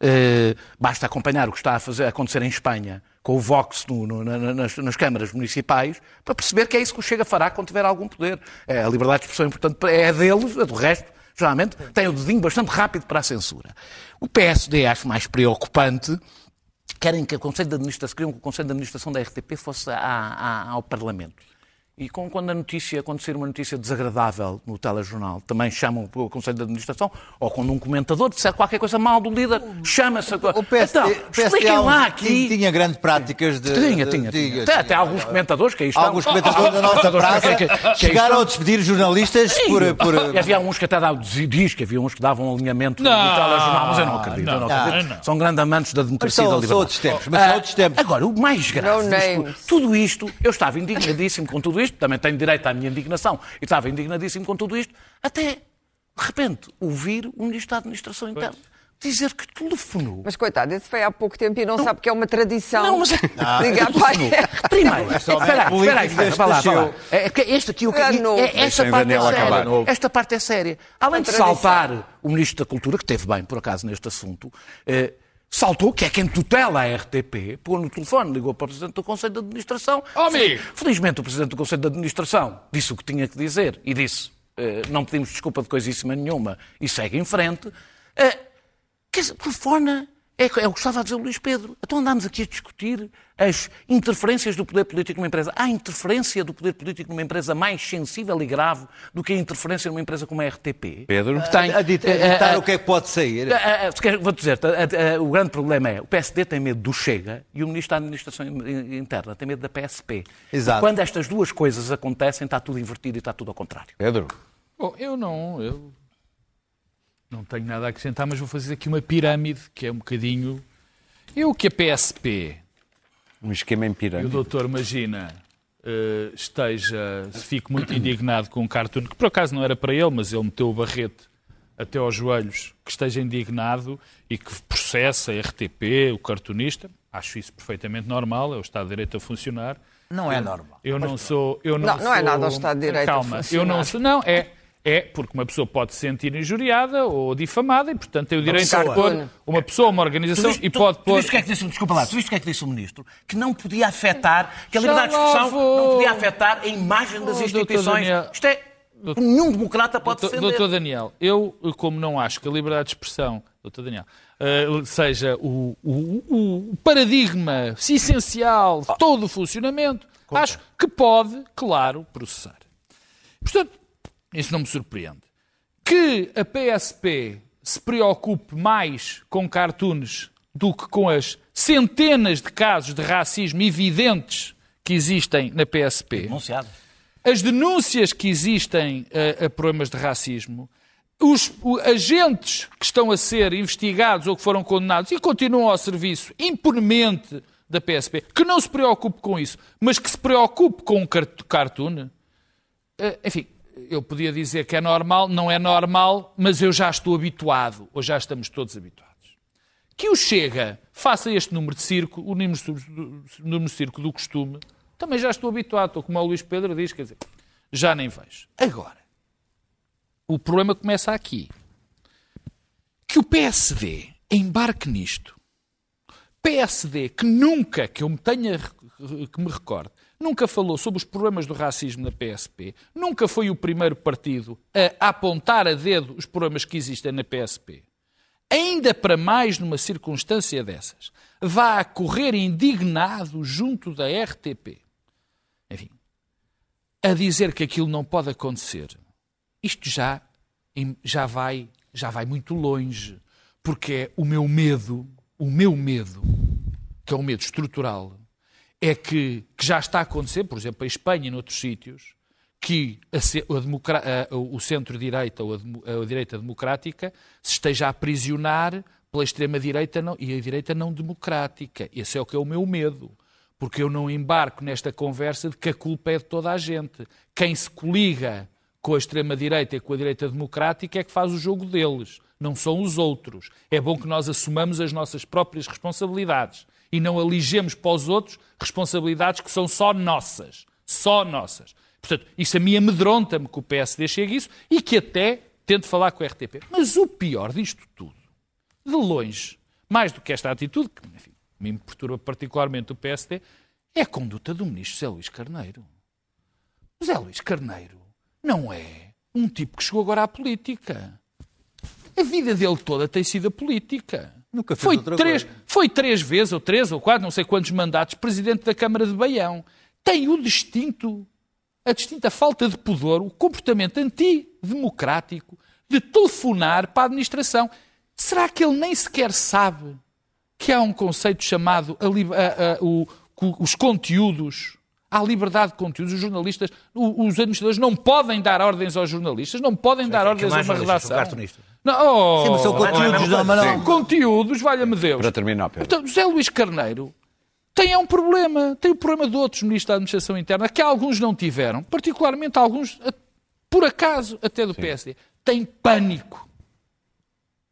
Eh, basta acompanhar o que está a, fazer, a acontecer em Espanha com o Vox no- no- na- nas, nas câmaras municipais para perceber que é isso que o Chega fará quando tiver algum poder. Eh, a liberdade de expressão, portanto, é a deles, a do resto, geralmente, tem o dedinho bastante rápido para a censura. O PSD acho mais preocupante. Querem que o Conselho de Administração, queriam que o Conselho de Administração da RTP fosse à- à- ao Parlamento. E com- quando a notícia, sair uma notícia desagradável no telejornal, também chamam o Conselho de Administração, ou quando um comentador disser qualquer coisa mal do líder, chama-se. a- O PSD, então, o PSD expliquem lá tinha, aqui. tinha grandes práticas de. Tinha, de- tinha, de- tinha. de- Até, até alguns comentadores que aí estão. Alguns comentadores da nossa praça que- que- que aí chegaram a despedir jornalistas por. por E havia uns que até davam, diz que havia uns que davam alinhamento Não, no telejornal, mas eu não acredito. eu não acredito. não. São grandes amantes da democracia Mas e da são- liberdade. são outros tempos, mas são Ah, outros tempos. Agora, o mais grave tudo isto, eu estava indignadíssimo com tudo isto, também tenho direito à minha indignação, e estava indignadíssimo com tudo isto, até, de repente, ouvir o Ministro da Administração Interna dizer que telefonou. Mas coitado, esse foi há pouco tempo e não, sabe que é uma tradição. Não, mas- Ligar para Primeiro, Este homem é espera aí, político espera aí, espera aí, desde vai lá, vai lá. É este aqui, o que, É novo. é, esta Deixem parte é séria. Esta parte é séria. Além de tradição. saltar o Ministro da Cultura, que teve bem, por acaso, neste assunto, eh, saltou, que é quem tutela a RTP, pôs no telefone, ligou para o Presidente do Conselho de Administração. Oh, amigo! Felizmente o Presidente do Conselho de Administração disse o que tinha que dizer e disse eh, não pedimos desculpa de coisíssima nenhuma e segue em frente. Eh, quer dizer, telefona é, é o que estava a dizer o Luís Pedro. Então andámos aqui a discutir as interferências do poder político numa empresa. Há interferência do poder político numa empresa mais sensível e grave do que a interferência numa empresa como a RTP? Pedro? Que tem, A ditar eh, eh, o que é que pode sair. eh, Vou dizer, o grande problema é o PSD tem medo do Chega e o Ministro da Administração In- Interna tem medo da PSP. Exato. E quando estas duas coisas acontecem, está tudo invertido e está tudo ao contrário. Pedro? Bom, eu não, eu não tenho nada a acrescentar, mas vou fazer aqui uma pirâmide, que é um bocadinho. Eu que a PSP Um esquema em e o pirâmide. doutor Magina eh, esteja, se fique muito indignado com um cartoon, que por acaso não era para ele, mas ele meteu o barrete até aos joelhos, que esteja indignado e que processa a RTP, o cartunista, acho isso perfeitamente normal, é o Estado de Direito a funcionar. Não é normal. Eu não sou. Eu não, Não, não é nada ao Estado de Direito a Calma, eu funcionar. não sou. Não, é. É porque uma pessoa pode se sentir injuriada ou difamada e, portanto, tem o direito de pôr uma pessoa, uma organização viste- e pode tu pôr. viste o que é que disse, desculpa lá, tu viste o que é que disse o Ministro? Que não podia afetar, que a liberdade de expressão não podia afetar a imagem das Oh, doutor instituições. Daniel. Isto é. Nenhum democrata pode Doutor, defender. doutor Daniel, eu, como não acho que a liberdade de expressão, doutor Daniel, eh, seja o, o- o- o paradigma essencial de todo o funcionamento, acho que pode, claro, processar. Portanto, isso não me surpreende. Que a PSP se preocupe mais com cartoons do que com as centenas de casos de racismo evidentes que existem na PSP Denunciado. as denúncias que existem a, a problemas de racismo, os o- agentes que estão a ser investigados ou que foram condenados e continuam ao serviço impunemente da PSP, que não se preocupe com isso, mas que se preocupe com o cart- cartoon, eh, enfim, eu podia dizer que é normal, não é normal, mas eu já estou habituado, ou já estamos todos habituados. Que o Chega faça este número de circo, o número número de circo do costume, também já estou habituado, estou como o Luís Pedro diz, quer dizer, já nem vejo. Agora, o problema começa aqui. Que o PSD embarque nisto. PSD que nunca, que eu me tenha, que me recorde, nunca falou sobre os problemas do racismo na PSP, nunca foi o primeiro partido a apontar a dedo os problemas que existem na PSP. Ainda para mais numa circunstância dessas, vá a correr indignado junto da RTP. Enfim, a dizer que aquilo não pode acontecer. Isto já, já, vai, já vai muito longe, porque é o meu medo, o meu medo, que é um medo estrutural, é que, que já está a acontecer, por exemplo, em Espanha e noutros sítios, que a a o centro-direita ou a, a direita democrática se esteja a aprisionar pela extrema-direita e a direita não democrática. Esse é o que é o meu medo. Porque eu não embarco nesta conversa de que a culpa é de toda a gente. Quem se coliga com a extrema-direita e com a direita democrática é que faz o jogo deles, não são os outros. É bom que nós assumamos as nossas próprias responsabilidades e não aligemos para os outros responsabilidades que são só nossas. Só nossas. Portanto, isso a mim amedronta-me que o PSD chegue a isso e que até tente falar com o RTP. Mas o pior disto tudo, de longe, mais do que esta atitude, que enfim, me perturba particularmente o PSD, é a conduta do ministro Zé Luís Carneiro. Zé Luís Carneiro não é um tipo que chegou agora à política. A vida dele toda tem sido a política. Nunca fez foi três, coisa. Foi três vezes, ou três, ou quatro, não sei quantos mandatos, presidente da Câmara de Baião. Tem o distinto, a distinta falta de pudor, o comportamento antidemocrático de telefonar para a administração. Será que ele nem sequer sabe que há um conceito chamado a a- a- o- os conteúdos, há liberdade de conteúdos, os jornalistas, os administradores não podem dar ordens aos jornalistas, não podem dar ordens a uma redação. Não, oh, Sim, mas são não é a conteúdos, não, mas são não. conteúdos, valha-me Deus. Para terminar, Pedro. Então, José Luís Carneiro tem é um problema, tem o problema de outros ministros da Administração Interna, que alguns não tiveram, particularmente alguns, por acaso, até do PSD. Tem pânico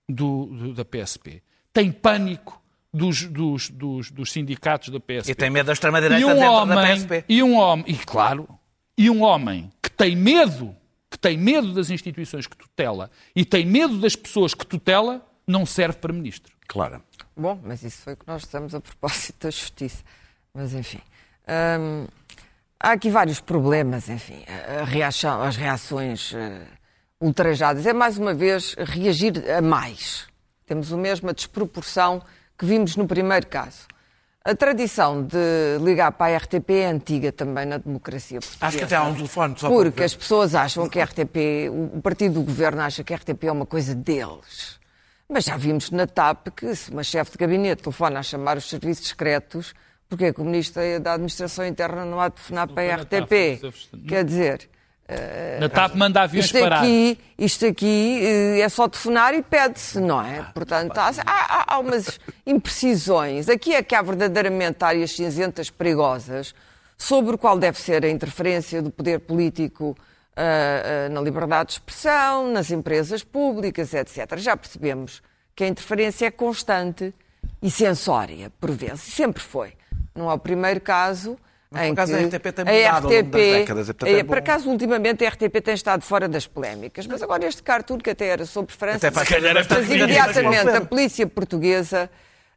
do, do- da PSP. Tem pânico dos, dos, dos, dos sindicatos da PSP. E tem medo da E extrema-direita um dentro da homem, PSP. e um homem, e claro, e um homem que tem medo, que tem medo das instituições que tutela e tem medo das pessoas que tutela, não serve para ministro. Claro. Bom, mas isso foi o que nós estamos a propósito da justiça. Mas, enfim. hum, há aqui vários problemas, enfim. A reação, as reações eh, ultrajadas. É, mais uma vez, reagir a mais. Temos a mesma desproporção que vimos no primeiro caso. A tradição de ligar para a RTP é antiga também na democracia portuguesa. Acho que até há um telefone só Porque para as pessoas acham que a RTP, o partido do governo acha que a RTP é uma coisa deles. Mas já vimos na TAP que se uma chefe de gabinete telefona a chamar os serviços secretos, porque é que o ministro da Administração Interna não há de telefonar para a RTP? Quer dizer, Na TAP manda aviões isto parar. aqui, isto aqui eh, é só telefonar e pede-se, não é? Portanto, há, há, há umas imprecisões. Aqui é que há verdadeiramente áreas cinzentas perigosas sobre o qual deve ser a interferência do poder político ah, ah, na liberdade de expressão, nas empresas públicas, etc. Já percebemos que a interferência é constante e sensória, por vezes, e sempre foi. Não é o primeiro caso Mas, por acaso, que a RTP tem mudado longo das décadas, é, portanto, é bom. por acaso, ultimamente, a RTP tem estado fora das polémicas, mas agora este cartoon, que até era sobre França, mas, é mas imediatamente a polícia portuguesa,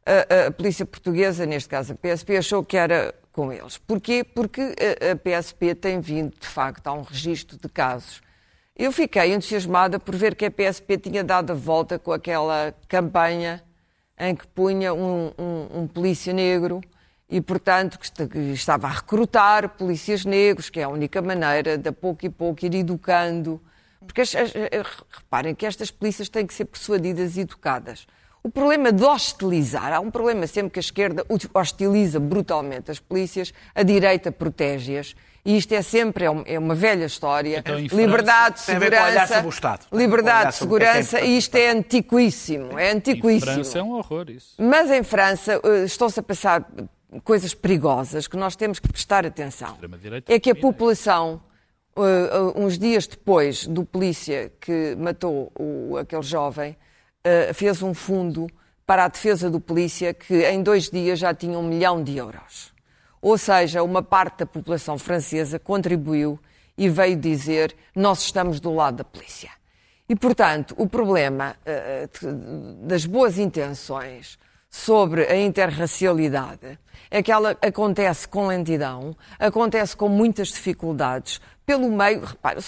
a, a polícia portuguesa, neste caso a PSP, achou que era com eles. Porquê? Porque a, a PSP tem vindo, de facto, a um registro de casos. Eu fiquei entusiasmada por ver que a PSP tinha dado a volta com aquela campanha em que punha um, um- um polícia negro e, portanto, que esta- que estava a recrutar polícias negros, que é a única maneira de, a pouco e pouco, ir educando. Porque, as- as- reparem que estas polícias têm que ser persuadidas e educadas. O problema de hostilizar, há um problema sempre que a esquerda hostiliza brutalmente as polícias, a direita protege-as. E isto é sempre é um- é uma velha história. Então, em liberdade, Tem a ver com olhar segurança, sobre o Estado. liberdade, é é segurança, e isto é antiquíssimo. É Em antiquíssimo. França é um horror isso. Mas em França eh, estão-se a passar coisas perigosas que nós temos que prestar atenção. É que a população, eh, uns dias depois do polícia que matou o- aquele jovem, eh, fez um fundo para a defesa do polícia que em dois dias já tinha um milhão de euros. Ou seja, uma parte da população francesa contribuiu e veio dizer: Nós estamos do lado da polícia. E, portanto, o problema de- das boas intenções sobre a interracialidade é que ela acontece com lentidão, acontece com muitas dificuldades. Pelo meio, repara,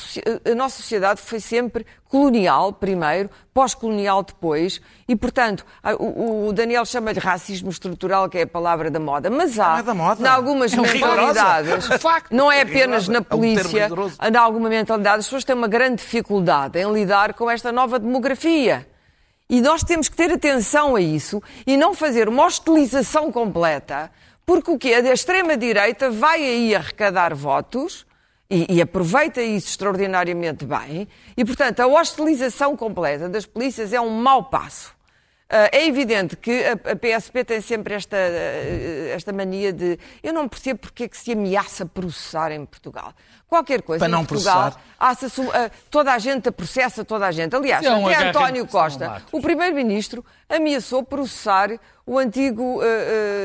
a nossa sociedade foi sempre colonial primeiro, pós-colonial depois, e portanto, o, Daniel chama-lhe racismo estrutural, que é a palavra da moda, mas há, Não é da moda. em algumas É mentalidades, não é apenas na É um polícia, em alguma mentalidade, as pessoas têm uma grande dificuldade em lidar com esta nova demografia. E nós temos que ter atenção a isso e não fazer uma hostilização completa, porque o quê? A extrema-direita vai aí arrecadar votos e, e aproveita isso extraordinariamente bem, e, portanto, a hostilização completa das polícias é um mau passo. Ah, é evidente que a, a PSP tem sempre esta, eh, esta mania de. Eu não percebo porque é que se ameaça processar em Portugal. Qualquer coisa Para em não Portugal, processar. a ah, toda a gente processa toda a gente. Aliás, é um até António que Costa, o primeiro-ministro, ameaçou processar o antigo ah,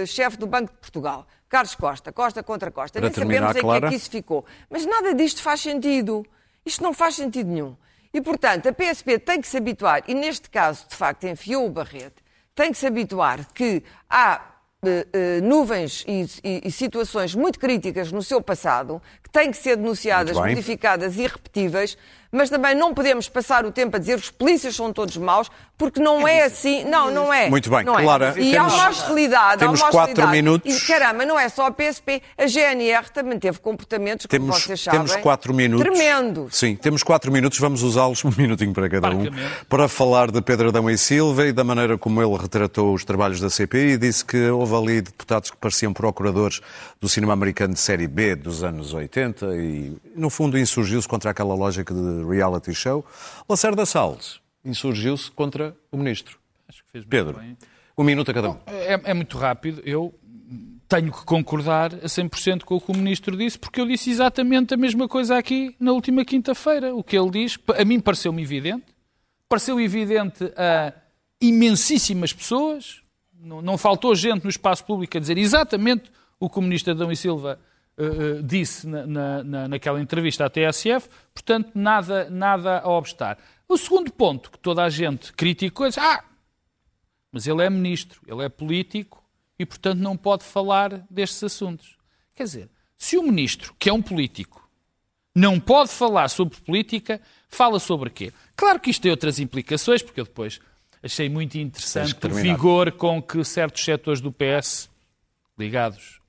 ah, chefe do Banco de Portugal, Carlos Costa, Costa contra Costa. Para Nem terminar, sabemos em que Clara. é que isso ficou. Mas nada disto faz sentido. Isto não faz sentido nenhum. E, portanto, a PSP tem que se habituar, e neste caso, de facto, enfiou o barrete, tem que se habituar que há eh, eh, nuvens e, e- e situações muito críticas no seu passado que têm que ser denunciadas, modificadas e irrepetíveis, mas também não podemos passar o tempo a dizer que os polícias são todos maus, porque não é assim. Não, não é. Muito bem, não é. Clara, E temos- há uma hostilidade. temos há uma quatro hostilidade. minutos. E caramba, não é só a PSP. A GNR também teve comportamentos, como Temos, vocês sabem, temos quatro minutos. tremendos. Sim, temos quatro minutos, vamos usá-los um minutinho para cada um, para falar de Pedro Adão e Silva e da maneira como ele retratou os trabalhos da CPI e disse que houve ali deputados que pareciam procuradores do cinema americano de série B dos anos 80 e, no fundo, insurgiu-se contra aquela lógica de reality show. Lacerda Salles insurgiu-se contra o ministro. Acho que fez Pedro, bem. um minuto a cada um. É, é muito rápido. Eu tenho que concordar a 100% com o que o Ministro disse, porque eu disse exatamente a mesma coisa aqui na última quinta-feira. O que ele diz, a mim pareceu-me evidente. Pareceu evidente a imensíssimas pessoas. Não, não faltou gente no espaço público a dizer exatamente o que o Ministro Adão e Silva eh, eh, disse na, na- na- naquela entrevista à TSF. Portanto, nada, nada a obstar. O segundo ponto que toda a gente criticou é ah, mas ele é ministro, ele é político e, portanto, não pode falar destes assuntos. Quer dizer, se o ministro, que é um político, não pode falar sobre política, fala sobre quê? Claro que isto tem outras implicações, porque eu depois achei muito interessante o vigor com que certos setores do PS ligados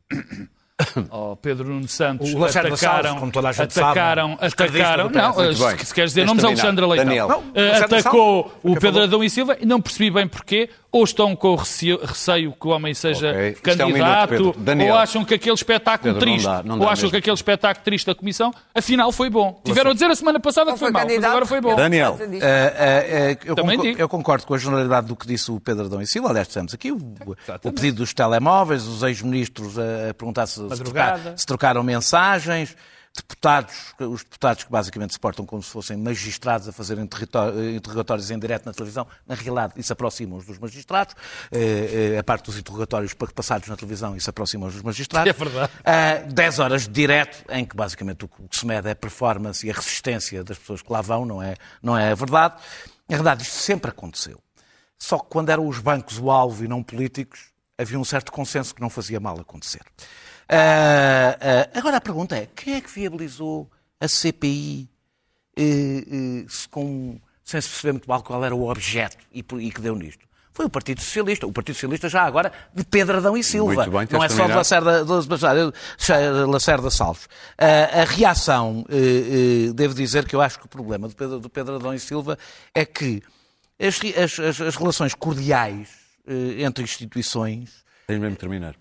ao Pedro Nuno Santos O Lacerda atacaram, Salles, como toda a gente atacaram, sabe, atacaram, não, se se queres dizer nomes, terminar. Alexandre Leitão. Daniel. Não, Lacerda atacou Salles, o. Pedro Adão e Silva e não percebi bem porquê, ou estão com receio, receio que o homem seja Ok. Isto é um candidato, minuto. Daniel. ou acham que aquele espetáculo Pedro, não triste, dá, não dá ou acham mesmo. que aquele espetáculo triste da Comissão, afinal foi bom. Tiveram a dizer a semana passada Não que foi foi mau, mas candidato. agora foi bom. Daniel. eh, eh, eu, Também concordo, digo. eu concordo com a generalidade do que disse o Pedro Adão e Silva. Aliás, dissemos aqui o, o pedido dos telemóveis, os ex-ministros a, a perguntar se, se, Madrugada. trocar- se trocaram mensagens, deputados, os deputados que basicamente se portam como se fossem magistrados a fazerem eh, interrogatórios em direto na televisão. Na realidade, isso aproxima-os dos magistrados. Eh, eh, a parte dos interrogatórios pa- passados na televisão, isso aproxima-os dos magistrados. É verdade. Ah, 10 horas de direto, em que basicamente o que se mede é a performance e a resistência das pessoas que lá vão, não é, não é a verdade. Na verdade, isto sempre aconteceu. Só que quando eram os bancos o alvo e não políticos, havia um certo consenso que não fazia mal acontecer. Ah, ah, agora a pergunta é: quem é que viabilizou a CPI eh, eh, se com- sem se perceber muito mal qual era o objeto e, e que deu nisto? Foi o Partido Socialista. O Partido Socialista já agora de Pedro Adão e Silva. Muito bem, não é só de. Lacerda, de Lacerda Salves. Ah, a reação, eh, eh, devo dizer que eu acho que o problema do Pedro, do Pedro Adão e Silva é que as, as- as- relações cordiais entre instituições Tens mesmo terminar.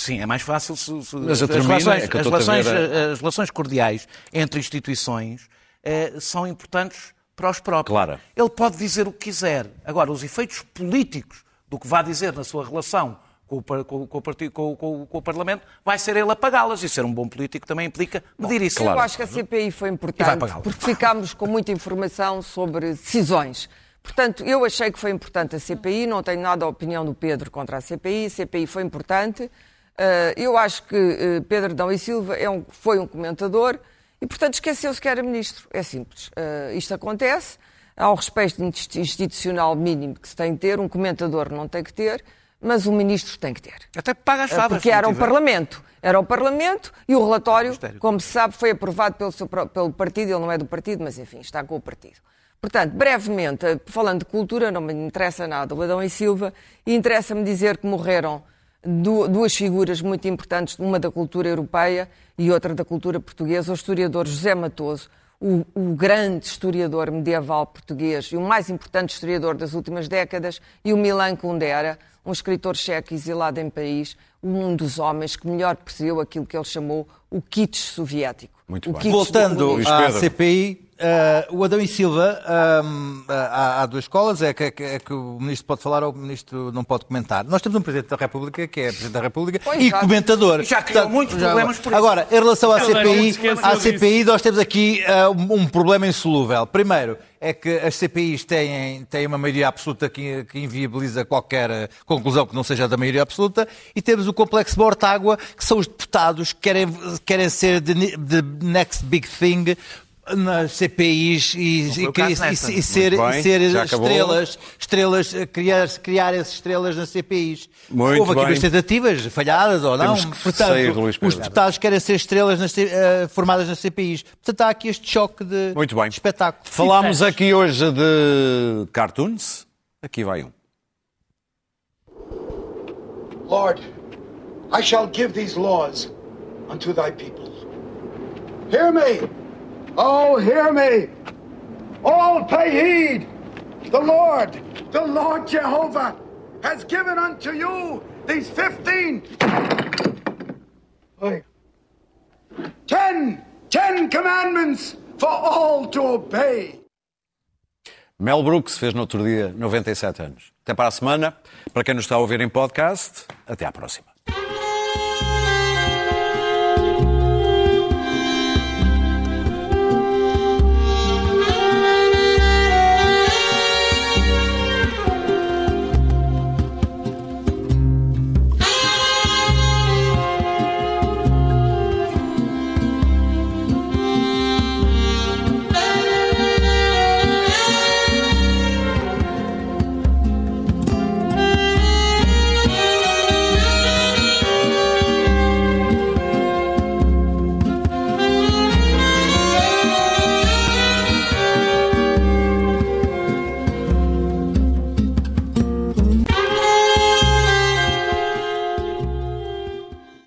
Sim, é mais fácil se, se- Mas eu as, termino, relações, é as, relações, a- as relações cordiais entre instituições eh, são importantes para os próprios. Claro. Ele pode dizer o que quiser. Agora, os efeitos políticos do que vá dizer na sua relação com o, com, com o partido, com, com- com o Parlamento vai ser ele a pagá-las. E ser um bom político também implica medir isso. Eu acho que a CPI foi importante porque ficámos com muita informação sobre decisões. Portanto, eu achei que foi importante a CPI, não tenho nada a opinião do Pedro contra a CPI, a CPI foi importante. Ah, eu acho que eh, Pedro Dão e Silva é um- foi um comentador e, portanto, esqueceu-se que era ministro. É simples. Ah, isto acontece, há um respeito insti- institucional mínimo que se tem que ter, um comentador não tem que ter, mas o ministro tem que ter. Até paga as favas. Porque era o tiver. Parlamento. Era o Parlamento e o relatório, Ministério. como se sabe, foi aprovado pelo, seu pelo partido. Ele não é do partido, mas enfim, está com o partido. Portanto, brevemente, falando de cultura, não me interessa nada o Adão e Silva, e interessa-me dizer que morreram duas figuras muito importantes, uma da cultura europeia e outra da cultura portuguesa, o historiador José Matoso, o, o grande historiador medieval português e o mais importante historiador das últimas décadas, e o Milan Kundera, um escritor checo exilado em Paris, um dos homens que melhor percebeu aquilo que ele chamou o kitsch soviético. Muito o bem. Voltando à. CPI, eh, o Adão e Silva, ahm, há, há duas escolas, é que, é que- é que o Ministro pode falar ou o Ministro não pode comentar. Nós temos um Presidente da República, que é Presidente da República, Pois, e já- comentador. Já criou muitos problemas por isso. Agora, em relação à CPI, à. CPI nós temos aqui um, um problema insolúvel. Primeiro, é que as CPIs têm, têm uma maioria absoluta que, que inviabiliza qualquer eh, conclusão que não seja da maioria absoluta, e temos o complexo Mortágua, que são os deputados que querem, querem ser the, the next big thing nas CPIs e, e- e- e ser, bem, e ser estrelas, estrelas, eh, criar, criar essas estrelas nas CPIs. Muito Houve aqui bem. umas tentativas falhadas ou não. Portanto, sair, os deputados querem ser estrelas nas C- eh, formadas nas CPIs. Portanto, há aqui este choque de, Muito bem. de espetáculo. Falámos aqui hoje de cartoons. Aqui vai um. Lord, I shall give these laws unto thy people. Hear me! Oh, hear me! All pay heed! The Lord, the Lord Jehovah, has given unto you these fifteen. Wait. Ten, ten commandments for all to obey. Mel Brooks fez no outro dia 97 anos. Até para a semana. Para quem nos está a ouvir em podcast, até à próxima.